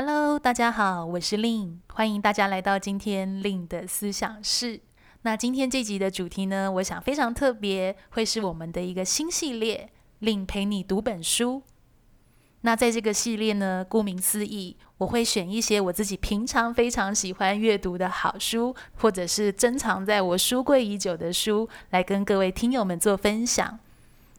Hello，大家好，我是 Lynn，欢迎大家来到今天 Lynn 的思想室。那今天这集的主题呢，我想非常特别，会是我们的一个新系列令陪你读本书。那在这个系列呢，顾名思义，我会选一些我自己平常非常喜欢阅读的好书，或者是珍藏在我书柜已久的书，来跟各位听友们做分享。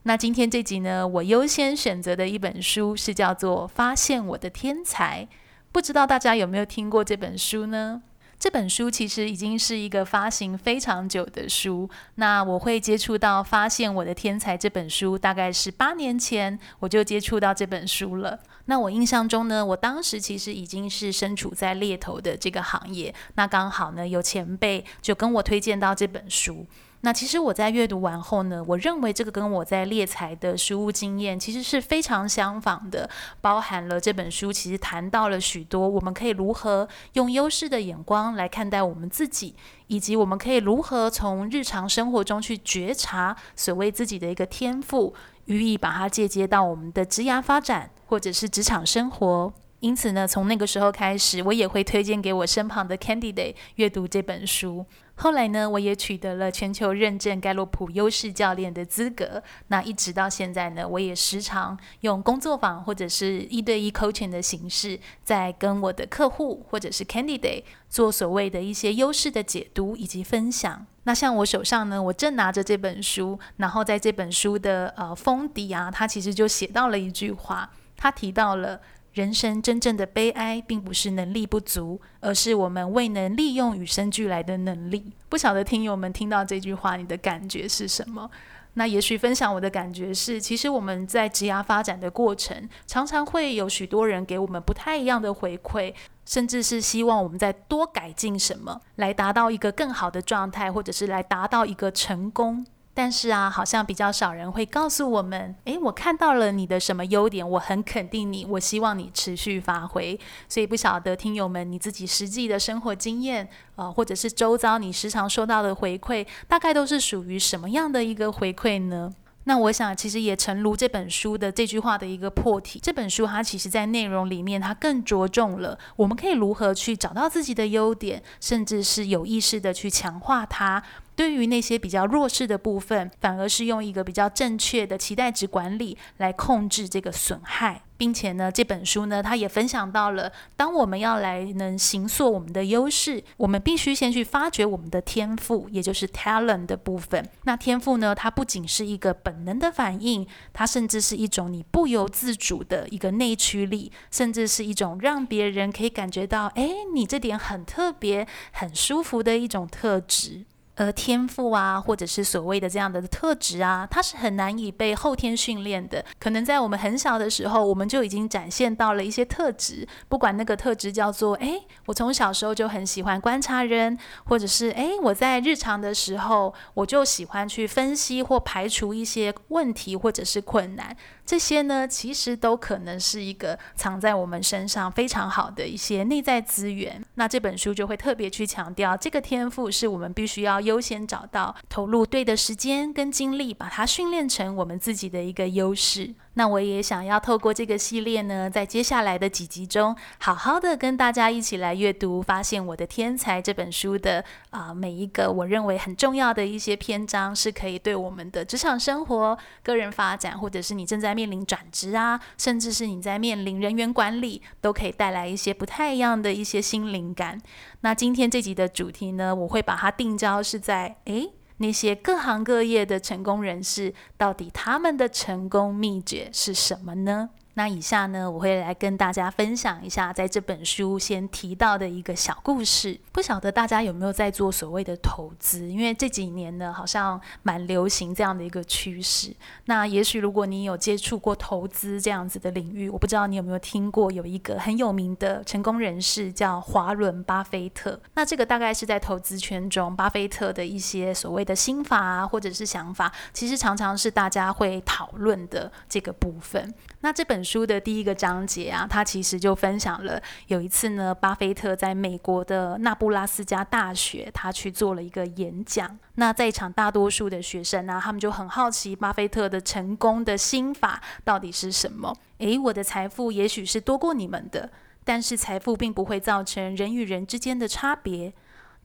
那今天这集呢，我优先选择的一本书是叫做《发现我的天才》。不知道大家有没有听过这本书呢？这本书其实已经是一个发行非常久的书。那我会接触到《发现我的天才》这本书，大概是八年前我就接触到这本书了。那我印象中呢，我当时其实已经是身处在猎头的这个行业。那刚好呢，有前辈就跟我推荐到这本书。那其实我在阅读完后呢，我认为这个跟我在猎才的实务经验其实是非常相仿的，包含了这本书其实谈到了许多我们可以如何用优势的眼光来看待我们自己，以及我们可以如何从日常生活中去觉察所谓自己的一个天赋，予以把它借接到我们的职涯发展或者是职场生活。因此呢，从那个时候开始，我也会推荐给我身旁的 candidate 阅读这本书。后来呢，我也取得了全球认证盖洛普优势教练的资格。那一直到现在呢，我也时常用工作坊或者是一对一 coaching 的形式，在跟我的客户或者是 candidate 做所谓的一些优势的解读以及分享。那像我手上呢，我正拿着这本书，然后在这本书的呃封底啊，它其实就写到了一句话，它提到了。人生真正的悲哀，并不是能力不足，而是我们未能利用与生俱来的能力。不晓得听友们听到这句话，你的感觉是什么？那也许分享我的感觉是，其实我们在职涯发展的过程，常常会有许多人给我们不太一样的回馈，甚至是希望我们再多改进什么，来达到一个更好的状态，或者是来达到一个成功。但是啊，好像比较少人会告诉我们，诶，我看到了你的什么优点，我很肯定你，我希望你持续发挥。所以不晓得听友们你自己实际的生活经验，呃，或者是周遭你时常收到的回馈，大概都是属于什么样的一个回馈呢？那我想，其实也诚如这本书的这句话的一个破题，这本书它其实在内容里面，它更着重了我们可以如何去找到自己的优点，甚至是有意识的去强化它。对于那些比较弱势的部分，反而是用一个比较正确的期待值管理来控制这个损害，并且呢，这本书呢，它也分享到了，当我们要来能形塑我们的优势，我们必须先去发掘我们的天赋，也就是 talent 的部分。那天赋呢，它不仅是一个本能的反应，它甚至是一种你不由自主的一个内驱力，甚至是一种让别人可以感觉到，哎，你这点很特别、很舒服的一种特质。而天赋啊，或者是所谓的这样的特质啊，它是很难以被后天训练的。可能在我们很小的时候，我们就已经展现到了一些特质，不管那个特质叫做，诶，我从小时候就很喜欢观察人，或者是，诶，我在日常的时候，我就喜欢去分析或排除一些问题或者是困难。这些呢，其实都可能是一个藏在我们身上非常好的一些内在资源。那这本书就会特别去强调，这个天赋是我们必须要优先找到，投入对的时间跟精力，把它训练成我们自己的一个优势。那我也想要透过这个系列呢，在接下来的几集中，好好的跟大家一起来阅读《发现我的天才》这本书的啊、每一个我认为很重要的一些篇章，是可以对我们的职场生活、个人发展，或者是你正在面临转职啊，甚至是你在面临人员管理，都可以带来一些不太一样的一些新灵感。那今天这集的主题呢，我会把它定焦是在诶。那些各行各业的成功人士，到底他们的成功秘诀是什么呢？那以下呢，我会来跟大家分享一下，在这本书先提到的一个小故事。不晓得大家有没有在做所谓的投资？因为这几年呢，好像蛮流行这样的一个趋势。那也许如果你有接触过投资这样子的领域，我不知道你有没有听过有一个很有名的成功人士叫华伦·巴菲特。那这个大概是在投资圈中，巴菲特的一些所谓的心法啊，或者是想法，其实常常是大家会讨论的这个部分。那这本书的第一个章节啊，他其实就分享了有一次呢，巴菲特在美国的那布拉斯加大学，他去做了一个演讲。那在场大多数的学生啊，他们就很好奇巴菲特的成功的心法到底是什么？诶，我的财富也许是多过你们的，但是财富并不会造成人与人之间的差别。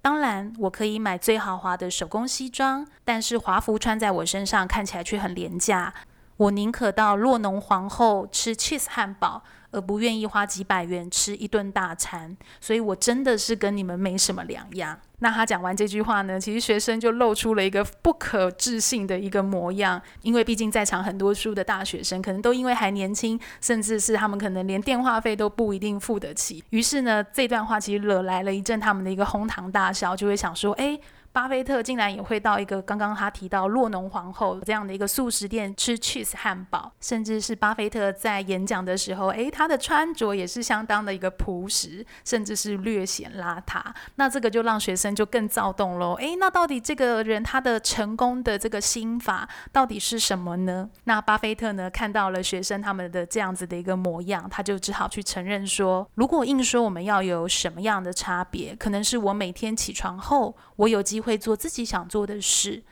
当然，我可以买最豪华的手工西装，但是华服穿在我身上看起来却很廉价。我宁可到洛农皇后吃 cheese 汉堡，而不愿意花几百元吃一顿大餐。所以，我真的是跟你们没什么两样。那他讲完这句话呢，其实学生就露出了一个不可置信的一个模样，因为毕竟在场很多书的大学生，可能都因为还年轻，甚至是他们可能连电话费都不一定付得起。于是呢，这段话其实惹来了一阵他们的一个哄堂大笑，就会想说，诶。巴菲特竟然也会到一个刚刚他提到洛农皇后这样的一个素食店吃 cheese 汉堡，甚至是巴菲特在演讲的时候，诶，他的穿着也是相当的一个朴实，甚至是略显邋遢。那这个就让学生就更躁动喽。诶，那到底这个人他的成功的这个心法到底是什么呢？那巴菲特呢，看到了学生他们的这样子的一个模样，他就只好去承认说，如果硬说我们要有什么样的差别，可能是我每天起床后，我有机会。做自己想做的事。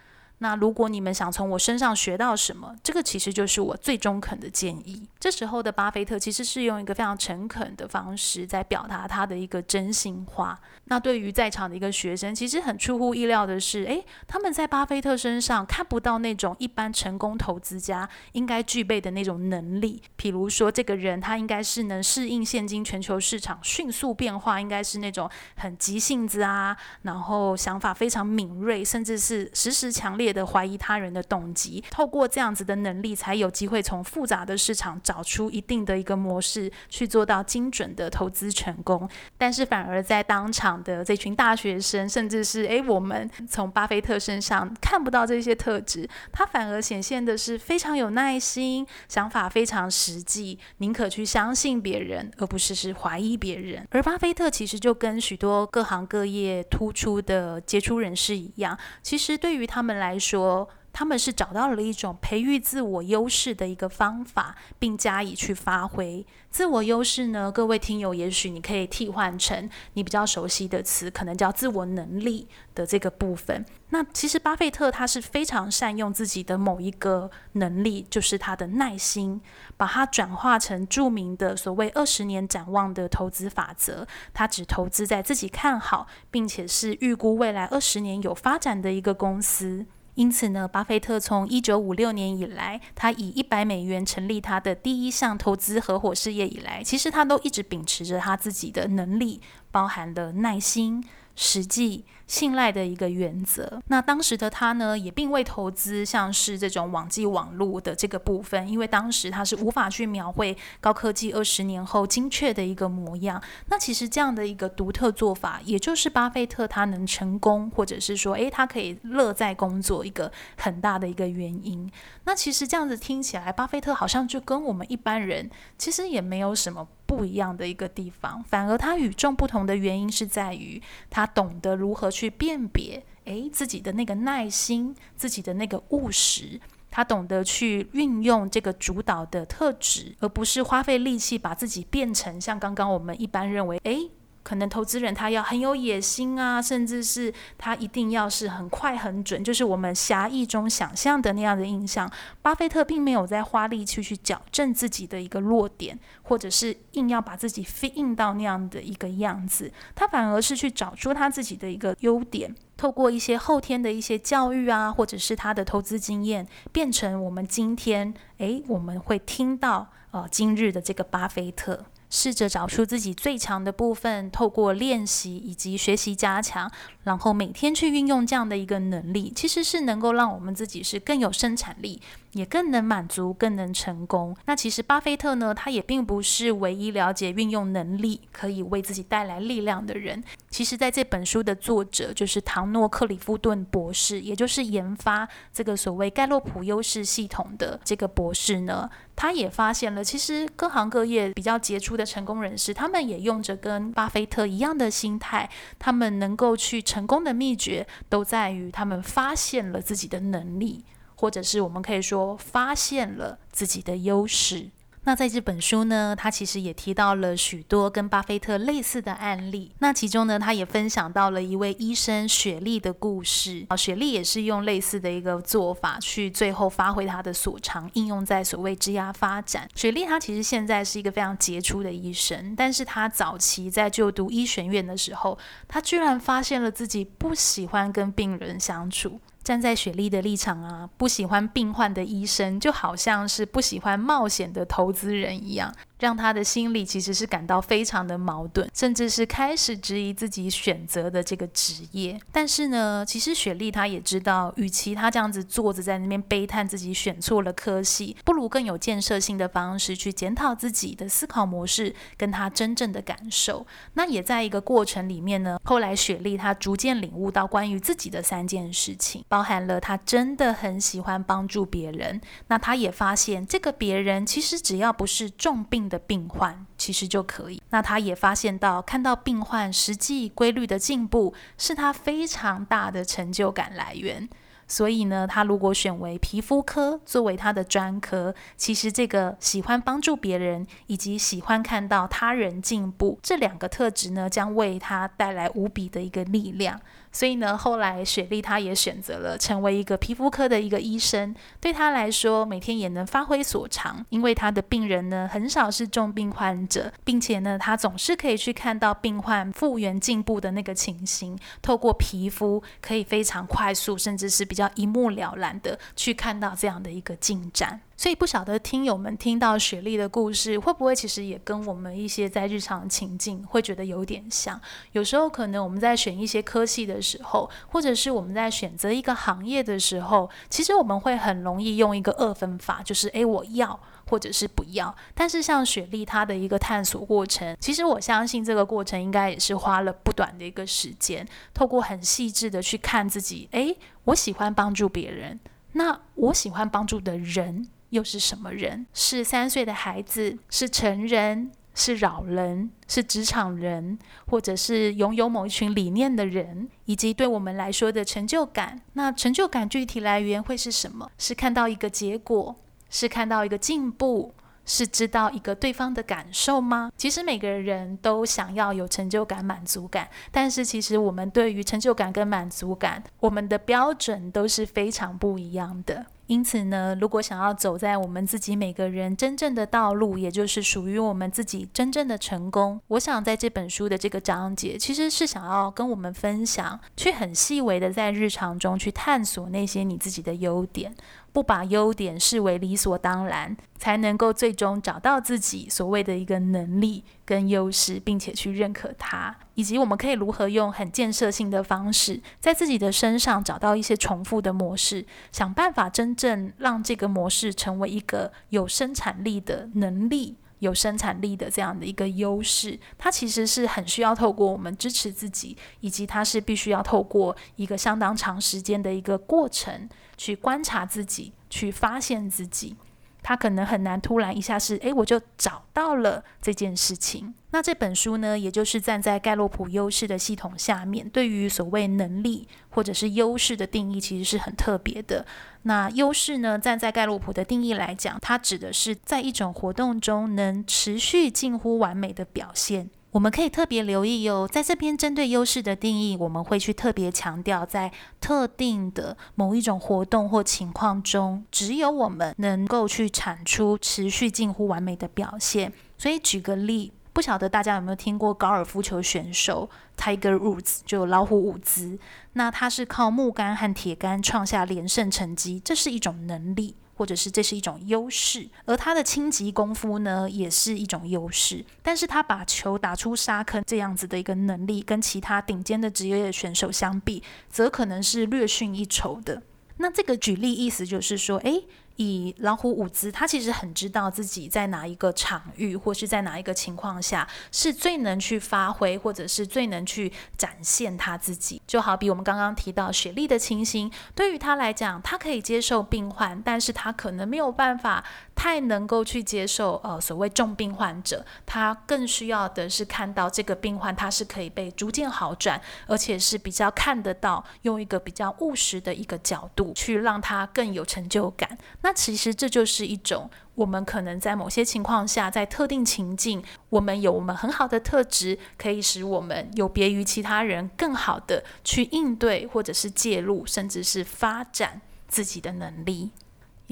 那如果你们想从我身上学到什么，这个其实就是我最中肯的建议。这时候的巴菲特其实是用一个非常诚恳的方式在表达他的一个真心话。那对于在场的一个学生，其实很出乎意料的是，诶，他们在巴菲特身上看不到那种一般成功投资家应该具备的那种能力。譬如说，这个人他应该是能适应现今全球市场迅速变化，应该是那种很急性子啊，然后想法非常敏锐，甚至是时时强烈的怀疑他人的动机。透过这样子的能力，才有机会从复杂的市场找出一定的一个模式，去做到精准的投资成功。但是反而在当场。的这群大学生，甚至是诶，我们从巴菲特身上看不到这些特质，他反而显现的是非常有耐心，想法非常实际，宁可去相信别人，而不是是怀疑别人。而巴菲特其实就跟许多各行各业突出的杰出人士一样，其实对于他们来说，他们是找到了一种培育自我优势的一个方法，并加以去发挥。自我优势呢，各位听友，也许你可以替换成你比较熟悉的词，可能叫自我能力的这个部分。那其实巴菲特他是非常善用自己的某一个能力，就是他的耐心，把它转化成著名的所谓二十年展望的投资法则。他只投资在自己看好，并且是预估未来二十年有发展的一个公司。因此呢，巴菲特从一九五六年以来，他以一百美元成立他的第一项投资合伙事业以来，其实他都一直秉持着他自己的能力，包含了耐心。实际信赖的一个原则。那当时的他呢，也并未投资像是这种网际网络的这个部分，因为当时他是无法去描绘高科技二十年后精确的一个模样。那其实这样的一个独特做法，也就是巴菲特他能成功，或者是说，诶，他可以乐在工作一个很大的一个原因。那其实这样子听起来，巴菲特好像就跟我们一般人其实也没有什么。不一样的一个地方，反而他与众不同的原因是在于他懂得如何去辨别，诶，自己的那个耐心，自己的那个务实，他懂得去运用这个主导的特质，而不是花费力气把自己变成像刚刚我们一般认为，诶。可能投资人他要很有野心啊，甚至是他一定要是很快很准，就是我们狭义中想象的那样的印象。巴菲特并没有在花力气去矫正自己的一个弱点，或者是硬要把自己 fit in 到那样的一个样子，他反而是去找出他自己的一个优点，透过一些后天的一些教育啊，或者是他的投资经验，变成我们今天诶我们会听到呃今日的这个巴菲特。试着找出自己最强的部分，透过练习以及学习加强，然后每天去运用这样的一个能力，其实是能够让我们自己是更有生产力。也更能满足，更能成功。那其实巴菲特呢，他也并不是唯一了解运用能力可以为自己带来力量的人。其实，在这本书的作者就是唐诺克里夫顿博士，也就是研发这个所谓盖洛普优势系统的这个博士呢，他也发现了，其实各行各业比较杰出的成功人士，他们也用着跟巴菲特一样的心态，他们能够去成功的秘诀，都在于他们发现了自己的能力。或者是我们可以说发现了自己的优势。那在这本书呢，他其实也提到了许多跟巴菲特类似的案例。那其中呢，他也分享到了一位医生雪莉的故事。啊，雪莉也是用类似的一个做法去最后发挥他的所长，应用在所谓职涯发展。雪莉她其实现在是一个非常杰出的医生，但是她早期在就读医学院的时候，她居然发现了自己不喜欢跟病人相处。站在雪莉的立场啊，不喜欢病患的医生，就好像是不喜欢冒险的投资人一样。让他的心里其实是感到非常的矛盾，甚至是开始质疑自己选择的这个职业。但是呢，其实雪莉她也知道，与其她这样子坐着在那边悲叹自己选错了科系，不如更有建设性的方式去检讨自己的思考模式，跟她真正的感受。那也在一个过程里面呢，后来雪莉她逐渐领悟到关于自己的三件事情，包含了他真的很喜欢帮助别人。那他也发现，这个别人其实只要不是重病的病患其实就可以。那他也发现到，看到病患实际规律的进步，是他非常大的成就感来源。所以呢，他如果选为皮肤科作为他的专科，其实这个喜欢帮助别人以及喜欢看到他人进步这两个特质呢，将为他带来无比的一个力量。所以呢，后来雪莉她也选择了成为一个皮肤科的一个医生。对她来说，每天也能发挥所长，因为她的病人呢很少是重病患者，并且呢，她总是可以去看到病患复原进步的那个情形，透过皮肤可以非常快速，甚至是比较一目了然的去看到这样的一个进展。所以不晓得听友们听到雪莉的故事，会不会其实也跟我们一些在日常情境会觉得有点像？有时候可能我们在选一些科系的时候，或者是我们在选择一个行业的时候，其实我们会很容易用一个二分法，就是诶，我要或者是不要。但是像雪莉她的一个探索过程，其实我相信这个过程应该也是花了不短的一个时间，透过很细致的去看自己，诶，我喜欢帮助别人，那我喜欢帮助的人。又是什么人？是三岁的孩子，是成人，是老人，是职场人，或者是拥有某一群理念的人，以及对我们来说的成就感。那成就感具体来源会是什么？是看到一个结果，是看到一个进步，是知道一个对方的感受吗？其实每个人都想要有成就感、满足感，但是其实我们对于成就感跟满足感，我们的标准都是非常不一样的。因此呢，如果想要走在我们自己每个人真正的道路，也就是属于我们自己真正的成功，我想在这本书的这个章节，其实是想要跟我们分享，去很细微的在日常中去探索那些你自己的优点。不把优点视为理所当然，才能够最终找到自己所谓的一个能力跟优势，并且去认可它，以及我们可以如何用很建设性的方式，在自己的身上找到一些重复的模式，想办法真正让这个模式成为一个有生产力的能力。有生产力的这样的一个优势，它其实是很需要透过我们支持自己，以及它是必须要透过一个相当长时间的一个过程去观察自己，去发现自己。他可能很难突然一下是，诶，我就找到了这件事情。那这本书呢，也就是站在盖洛普优势的系统下面，对于所谓能力或者是优势的定义，其实是很特别的。那优势呢，站在盖洛普的定义来讲，它指的是在一种活动中能持续近乎完美的表现。我们可以特别留意哦，在这边针对优势的定义，我们会去特别强调，在特定的某一种活动或情况中，只有我们能够去产出持续近乎完美的表现。所以举个例，不晓得大家有没有听过高尔夫球选手 Tiger Woods，就老虎伍兹，那他是靠木杆和铁杆创下连胜成绩，这是一种能力。或者是这是一种优势。而他的轻击功夫呢，也是一种优势。但是他把球打出沙坑这样子的一个能力，跟其他顶尖的职业选手相比，则可能是略逊一筹的。那这个举例意思就是说，诶。以老虎伍兹，他其实很知道自己在哪一个场域，或是在哪一个情况下是最能去发挥，或者是最能去展现他自己。就好比我们刚刚提到雪莉的情形，对于他来讲，他可以接受病患，但是他可能没有办法太能够去接受呃所谓重病患者。他更需要的是看到这个病患他是可以被逐渐好转，而且是比较看得到，用一个比较务实的一个角度去让他更有成就感。那其实这就是一种我们可能在某些情况下，在特定情境，我们有我们很好的特质，可以使我们有别于其他人，更好的去应对，或者是介入，甚至是发展自己的能力。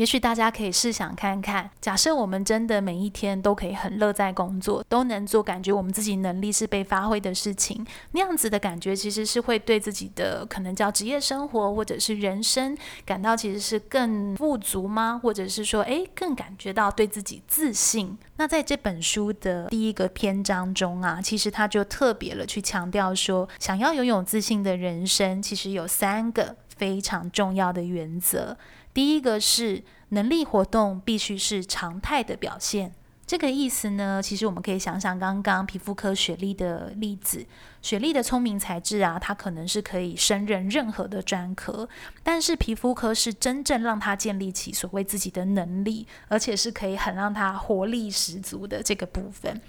也许大家可以试想看看，假设我们真的每一天都可以很乐在工作，都能做感觉我们自己能力是被发挥的事情，那样子的感觉其实是会对自己的可能叫职业生活或者是人生感到其实是更富足吗？或者是说，诶，更感觉到对自己自信？那在这本书的第一个篇章中啊，其实他就特别了去强调说，想要拥有自信的人生，其实有三个非常重要的原则。第一个是能力活动必须是常态的表现，这个意思呢，其实我们可以想想刚刚皮肤科雪莉的例子，雪莉的聪明才智啊，她可能是可以胜任任何的专科，但是皮肤科是真正让她建立起所谓自己的能力，而且是可以很让她活力十足的这个部分。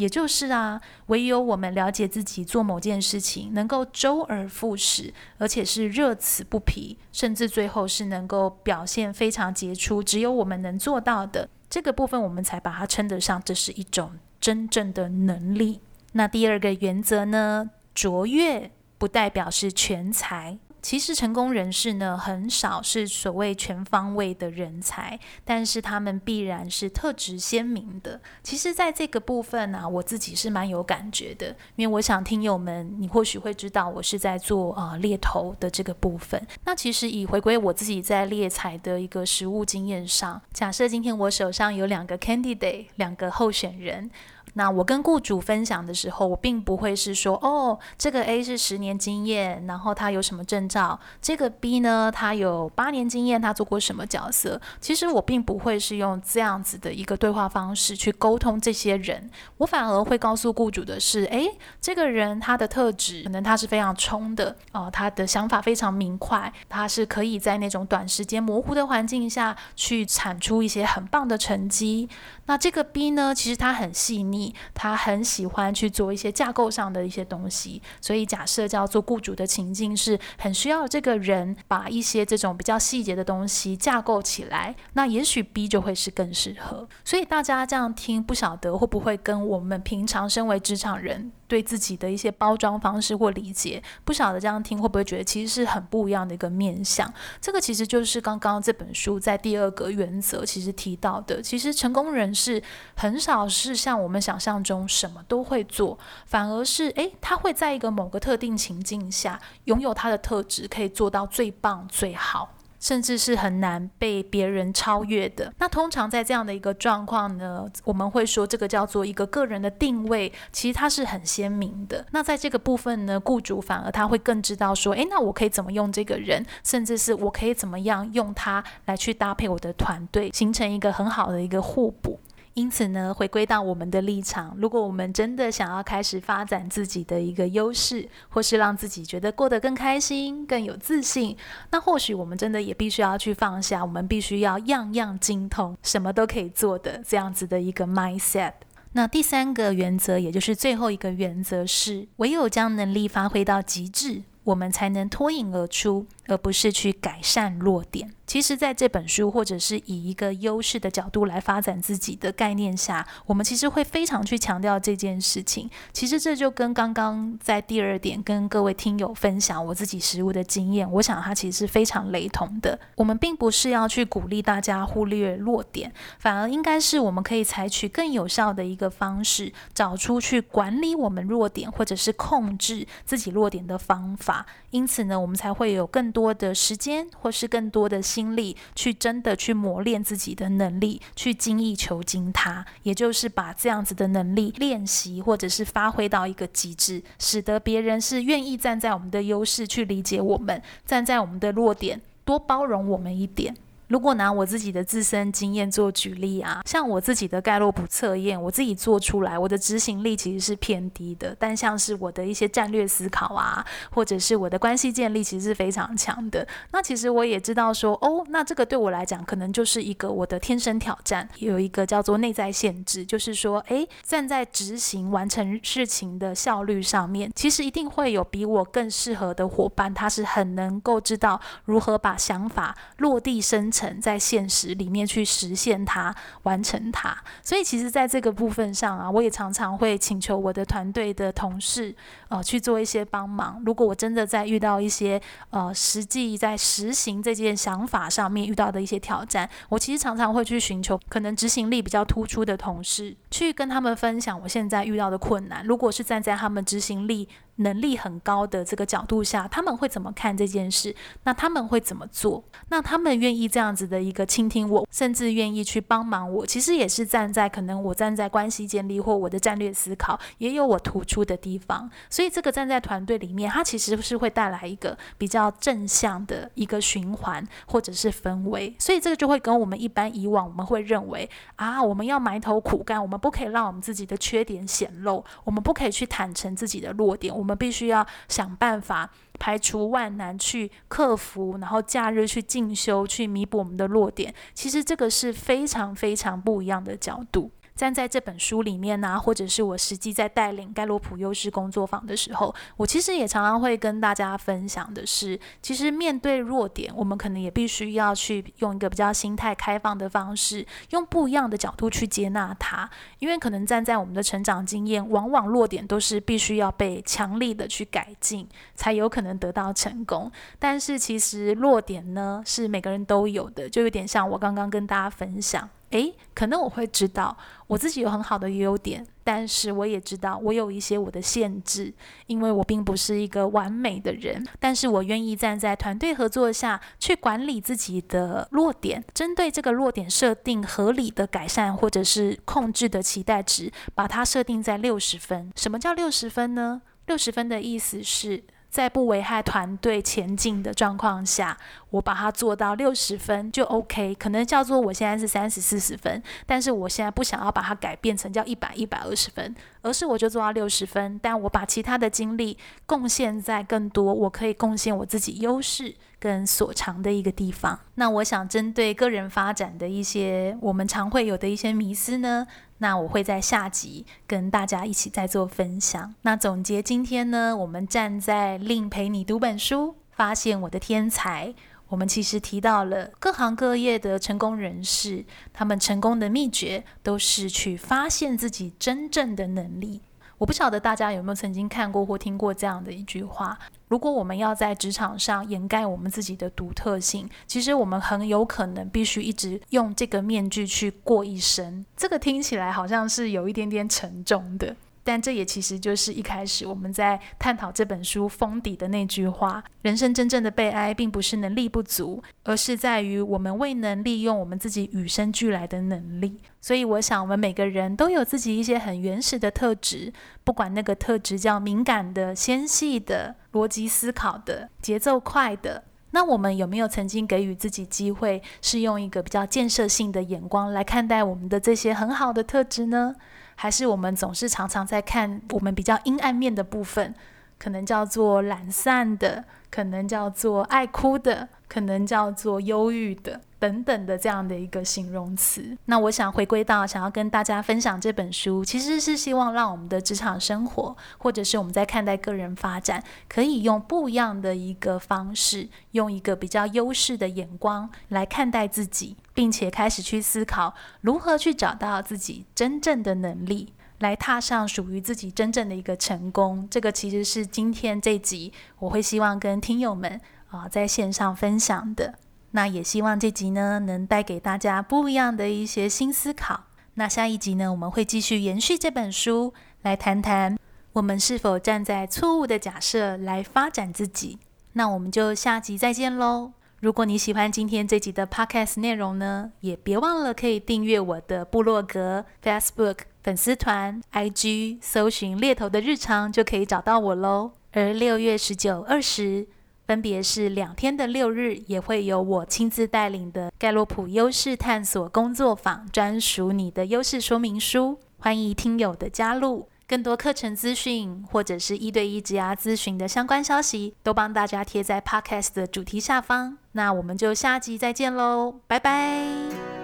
也就是啊，唯有我们了解自己做某件事情能够周而复始，而且是乐此不疲，甚至最后是能够表现非常杰出，只有我们能做到的这个部分，我们才把它称得上这是一种真正的能力。那第二个原则呢，卓越不代表是全才。其实成功人士呢，很少是所谓全方位的人才，但是他们必然是特质鲜明的。其实，在这个部分呢、我自己是蛮有感觉的，因为我想听友们，你或许会知道，我是在做啊、猎头的这个部分。那其实以回归我自己在猎才的一个实务经验上，假设今天我手上有两个 candidate，两个候选人。那我跟雇主分享的时候，我并不会是说，哦，这个 A 是十年经验，然后他有什么证照，这个 B 呢，他有八年经验，他做过什么角色？其实我并不会是用这样子的一个对话方式去沟通这些人，我反而会告诉雇主的是，哎，这个人他的特质，可能他是非常冲的，哦，他的想法非常明快，他是可以在那种短时间模糊的环境下去产出一些很棒的成绩。那这个 B 呢，其实他很细腻，他很喜欢去做一些架构上的一些东西。所以假设叫做雇主的情境是很需要这个人把一些这种比较细节的东西架构起来，那也许 B 就会是更适合。所以大家这样听，不晓得会不会跟我们平常身为职场人，对自己的一些包装方式或理解，不晓得这样听会不会觉得其实是很不一样的一个面向？这个其实就是刚刚这本书在第二个原则其实提到的，其实成功人士很少是像我们想象中什么都会做，反而是诶，他会在一个某个特定情境下拥有他的特质，可以做到最棒最好。甚至是很难被别人超越的。那通常在这样的一个状况呢，我们会说这个叫做一个个人的定位，其实它是很鲜明的。那在这个部分呢，雇主反而他会更知道说，诶，那我可以怎么用这个人，甚至是我可以怎么样用他来去搭配我的团队，形成一个很好的一个互补。因此呢，回归到我们的立场，如果我们真的想要开始发展自己的一个优势，或是让自己觉得过得更开心、更有自信，那或许我们真的也必须要去放下，我们必须要样样精通，什么都可以做的这样子的一个 mindset。那第三个原则，也就是最后一个原则是，唯有将能力发挥到极致，我们才能脱颖而出，而不是去改善弱点。其实，在这本书或者是以一个优势的角度来发展自己的概念下，我们其实会非常去强调这件事情。其实这就跟刚刚在第二点跟各位听友分享我自己实务的经验，我想它其实是非常雷同的。我们并不是要去鼓励大家忽略弱点，反而应该是我们可以采取更有效的一个方式，找出去管理我们弱点或者是控制自己弱点的方法。因此呢，我们才会有更多。多的时间，或是更多的心力，去真的去磨练自己的能力，去精益求精它，也就是把这样子的能力练习，或者是发挥到一个极致，使得别人是愿意站在我们的优势去理解我们，站在我们的弱点，多包容我们一点。如果拿我自己的自身经验做举例啊，像我自己的盖洛普测验，我自己做出来，我的执行力其实是偏低的。但像是我的一些战略思考啊，或者是我的关系建立，其实是非常强的。那其实我也知道说，哦，那这个对我来讲，可能就是一个我的天生挑战，有一个叫做内在限制，就是说，诶，站在执行完成事情的效率上面，其实一定会有比我更适合的伙伴，他是很能够知道如何把想法落地生在现实里面去实现它，完成它。所以，其实，在这个部分上啊，我也常常会请求我的团队的同事，呃，去做一些帮忙。如果我真的在遇到一些呃，实际在实行这件想法上面遇到的一些挑战，我其实常常会去寻求可能执行力比较突出的同事，去跟他们分享我现在遇到的困难。如果是站在他们执行力，能力很高的这个角度下，他们会怎么看这件事？那他们会怎么做？那他们愿意这样子的一个倾听我，甚至愿意去帮忙我，其实也是站在可能我站在关系建立或我的战略思考，也有我突出的地方。所以这个站在团队里面，它其实是会带来一个比较正向的一个循环或者是氛围。所以这个就会跟我们一般以往我们会认为啊，我们要埋头苦干，我们不可以让我们自己的缺点显露，我们不可以去坦诚自己的弱点，我们。必须要想办法排除万难去克服，然后假日去进修，去弥补我们的弱点。其实这个是非常非常不一样的角度。站在这本书里面呢、或者是我实际在带领盖洛普优势工作坊的时候，我其实也常常会跟大家分享的是，其实面对弱点，我们可能也必须要去用一个比较心态开放的方式，用不一样的角度去接纳它。因为可能站在我们的成长经验，往往弱点都是必须要被强力的去改进，才有可能得到成功。但是其实弱点呢，是每个人都有的，就有点像我刚刚跟大家分享。诶，可能我会知道我自己有很好的优点，但是我也知道我有一些我的限制，因为我并不是一个完美的人。但是我愿意站在团队合作下去管理自己的弱点，针对这个弱点设定合理的改善或者是控制的期待值，把它设定在六十分。什么叫六十分呢？六十分的意思是，在不危害团队前进的状况下，我把它做到六十分就 OK。可能叫做我现在是三十四十分，但是我现在不想要把它改变成叫一百一百二十分，而是我就做到六十分。但我把其他的精力贡献在更多我可以贡献我自己优势跟所长的一个地方。那我想针对个人发展的一些我们常会有的一些迷思呢，那我会在下集跟大家一起再做分享。那总结今天呢，我们站在令陪你读本书，发现我的天才。我们其实提到了各行各业的成功人士，他们成功的秘诀都是去发现自己真正的能力。我不晓得大家有没有曾经看过或听过这样的一句话：如果我们要在职场上掩盖我们自己的独特性，其实我们很有可能必须一直用这个面具去过一生。这个听起来好像是有一点点沉重的。但这也其实就是一开始我们在探讨这本书封底的那句话：人生真正的悲哀，并不是能力不足，而是在于我们未能利用我们自己与生俱来的能力。所以，我想我们每个人都有自己一些很原始的特质，不管那个特质叫敏感的、纤细的、逻辑思考的、节奏快的。那我们有没有曾经给予自己机会，是用一个比较建设性的眼光来看待我们的这些很好的特质呢？还是我们总是常常在看我们比较阴暗面的部分，可能叫做懒散的，可能叫做爱哭的，可能叫做忧郁的。等等的这样的一个形容词，那我想回归到想要跟大家分享这本书，其实是希望让我们的职场生活，或者是我们在看待个人发展，可以用不一样的一个方式，用一个比较优势的眼光来看待自己，并且开始去思考如何去找到自己真正的能力，来踏上属于自己真正的一个成功。这个其实是今天这集我会希望跟听友们啊在线上分享的。那也希望这集呢，能带给大家不一样的一些新思考。那下一集呢，我们会继续延续这本书，来谈谈我们是否站在错误的假设来发展自己。那我们就下集再见喽。如果你喜欢今天这集的 Podcast 内容呢，也别忘了可以订阅我的部落格、Facebook 粉丝团、IG，搜寻猎头的日常就可以找到我喽。而六月十九、二十，分别是两天的六日，也会有我亲自带领的盖洛普优势探索工作坊，专属你的优势说明书，欢迎听友的加入。更多课程资讯或者是一对一职涯咨询的相关消息，都帮大家贴在 Podcast 的主题下方。那我们就下集再见喽，拜拜。